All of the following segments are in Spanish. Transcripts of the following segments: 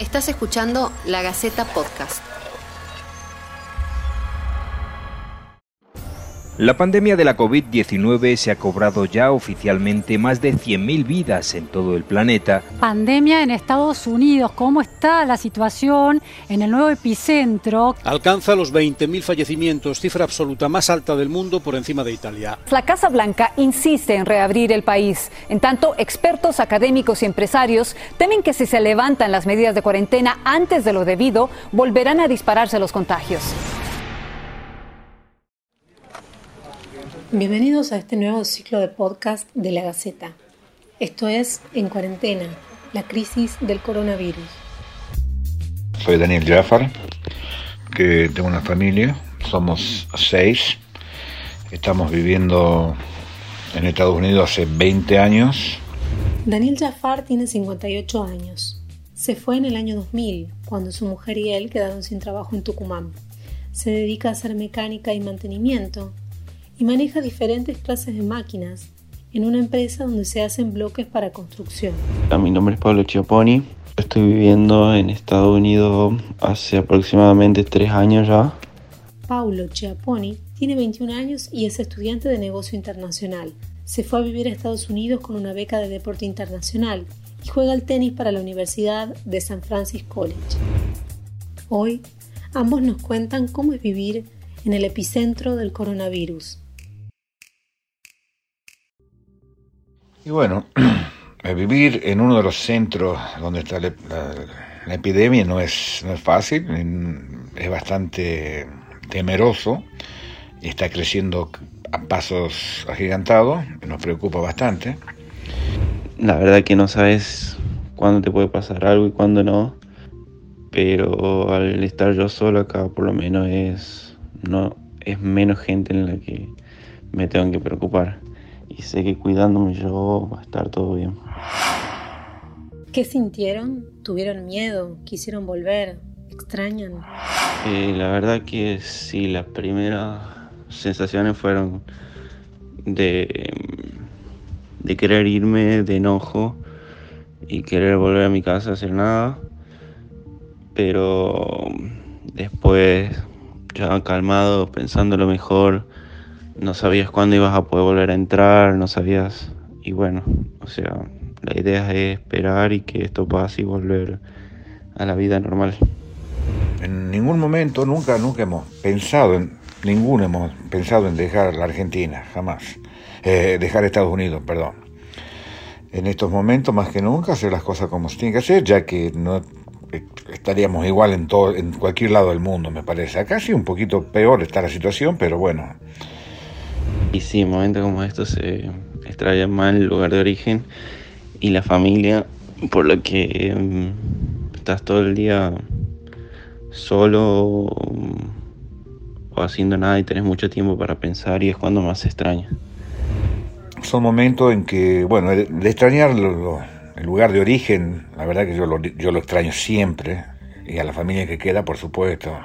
Estás escuchando La Gaceta Podcast. La pandemia de la COVID-19 se ha cobrado ya oficialmente más de 100.000 vidas en todo el planeta. Pandemia en Estados Unidos, ¿cómo está la situación en el nuevo epicentro? Alcanza los 20.000 fallecimientos, cifra absoluta más alta del mundo por encima de Italia. La Casa Blanca insiste en reabrir el país. En tanto, expertos académicos y empresarios temen que si se levantan las medidas de cuarentena antes de lo debido, volverán a dispararse los contagios. Bienvenidos a este nuevo ciclo de podcast de la Gaceta. Esto es En Cuarentena, la crisis del coronavirus. Soy Daniel Jaffar, que tengo una familia, somos seis, estamos viviendo en Estados Unidos hace 20 años. Daniel Jaffar tiene 58 años. Se fue en el año 2000, cuando su mujer y él quedaron sin trabajo en Tucumán. Se dedica a hacer mecánica y mantenimiento y maneja diferentes clases de máquinas en una empresa donde se hacen bloques para construcción. Mi nombre es Pablo Chiapponi. Estoy viviendo en Estados Unidos hace aproximadamente tres años ya. Paulo Chiapponi tiene 21 años y es estudiante de negocio internacional. Se fue a vivir a Estados Unidos con una beca de deporte internacional y juega al tenis para la Universidad de San Francisco College. Hoy, ambos nos cuentan cómo es vivir en el epicentro del coronavirus. Y bueno, vivir en uno de los centros donde está la, epidemia no es, no es fácil, es bastante temeroso, está creciendo a pasos agigantados, nos preocupa bastante. La verdad que no sabes cuándo te puede pasar algo y cuándo no, pero al estar yo solo acá por lo menos es, no, es menos gente en la que me tengo que preocupar y sé que cuidándome yo va a estar todo bien. ¿Qué sintieron? ¿Tuvieron miedo? ¿Quisieron volver? ¿Extrañan? Eh, la verdad que sí, las primeras sensaciones fueron de, de querer irme, de enojo y querer volver a mi casa a hacer nada. Pero después, ya calmado, pensando lo mejor, no sabías cuándo ibas a poder volver a entrar, no sabías, y bueno, o sea, la idea es esperar y que esto pase y volver a la vida normal. En ningún momento, nunca, nunca hemos pensado, en, ninguno hemos pensado en dejar la Argentina, jamás. Eh, dejar Estados Unidos, perdón. En estos momentos, más que nunca, hacer las cosas como se tiene que hacer, ya que no estaríamos igual en todo, en cualquier lado del mundo, me parece. Acá sí un poquito peor está la situación, pero bueno, y sí, en momentos como estos se extrae mal el lugar de origen y la familia, por lo que mm, estás todo el día solo o haciendo nada y tenés mucho tiempo para pensar y es cuando más se extraña. Son momentos en que, bueno, de, extrañar el lugar de origen, la verdad que yo lo, yo lo extraño siempre y a la familia que queda, por supuesto.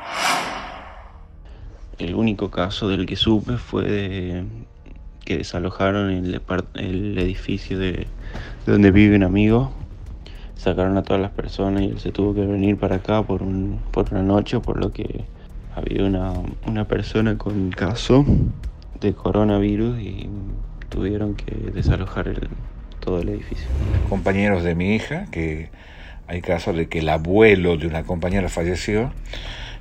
El único caso del que supe fue que desalojaron el, edificio de, donde vive un amigo. Sacaron a todas las personas y él se tuvo que venir para acá por, un, por una noche, por lo que había una, una persona con caso de coronavirus y tuvieron que desalojar todo el edificio. Compañeros de mi hija, que hay casos de que el abuelo de una compañera falleció.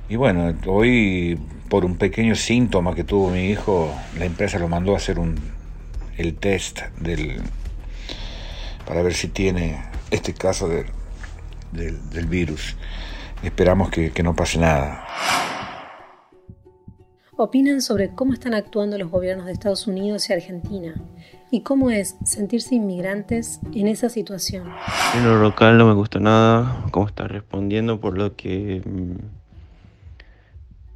Y bueno, hoy por un pequeño síntoma que tuvo mi hijo, la empresa lo mandó a hacer un, el test del, para ver si tiene este caso del, del, virus. Esperamos que, que no pase nada. Opinan sobre cómo están actuando los gobiernos de Estados Unidos y Argentina y cómo es sentirse inmigrantes en esa situación. En lo local no me gusta nada cómo está respondiendo, por lo que mm,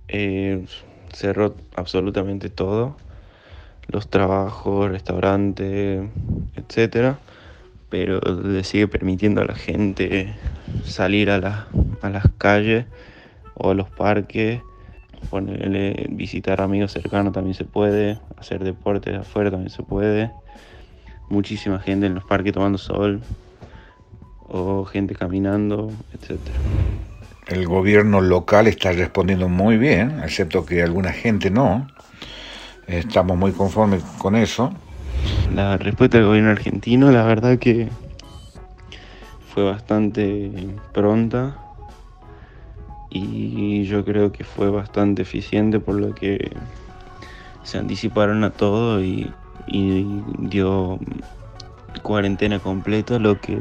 eh, cerró absolutamente todo, los trabajos, restaurantes, etcétera, pero le sigue permitiendo a la gente salir a, a las calles o a los parques, visitar amigos cercanos también se puede, hacer deportes afuera también se puede, muchísima gente en los parques tomando sol, o gente caminando, etc. El gobierno local está respondiendo muy bien, excepto que alguna gente no. Estamos muy conformes con eso. La respuesta del gobierno argentino, la verdad que fue bastante pronta y yo creo que fue bastante eficiente por lo que se anticiparon a todo y, dio cuarentena completa lo que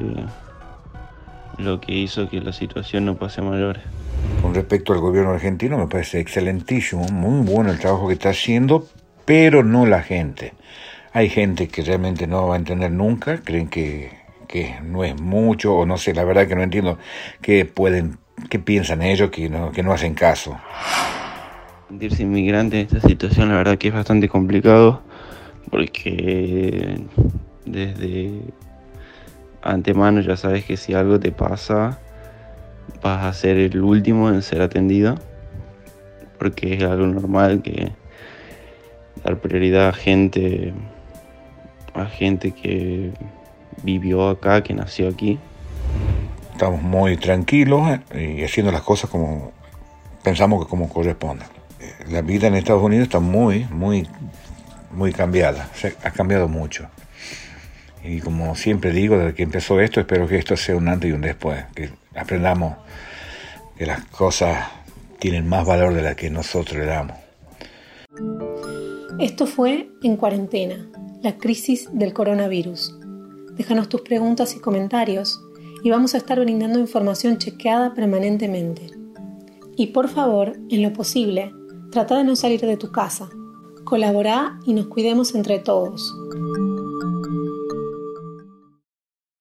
lo que hizo que la situación no pase a mayores. Con respecto al gobierno argentino me parece excelentísimo, muy bueno el trabajo que está haciendo, pero no la gente. Hay gente que realmente no va a entender nunca, creen que, que no es mucho, o no sé, la verdad que no entiendo qué pueden, qué piensan ellos que no, que no hacen caso. Sentirse inmigrante en esta situación, la verdad que es bastante complicado, porque desde antemano ya sabes que si algo te pasa, vas a ser el último en ser atendido, porque es algo normal que dar prioridad a gente a gente que vivió acá, que nació aquí. Estamos muy tranquilos eh, y haciendo las cosas como pensamos que como corresponde. La vida en Estados Unidos está muy, muy, muy cambiada. ha cambiado mucho. Y como siempre digo, desde que empezó esto, espero que esto sea un antes y un después. Que aprendamos que las cosas tienen más valor de la que nosotros le damos. Esto fue En Cuarentena, la crisis del coronavirus. Déjanos tus preguntas y comentarios y vamos a estar brindando información chequeada permanentemente. Y por favor, en lo posible, trata de no salir de tu casa. Colabora y nos cuidemos entre todos.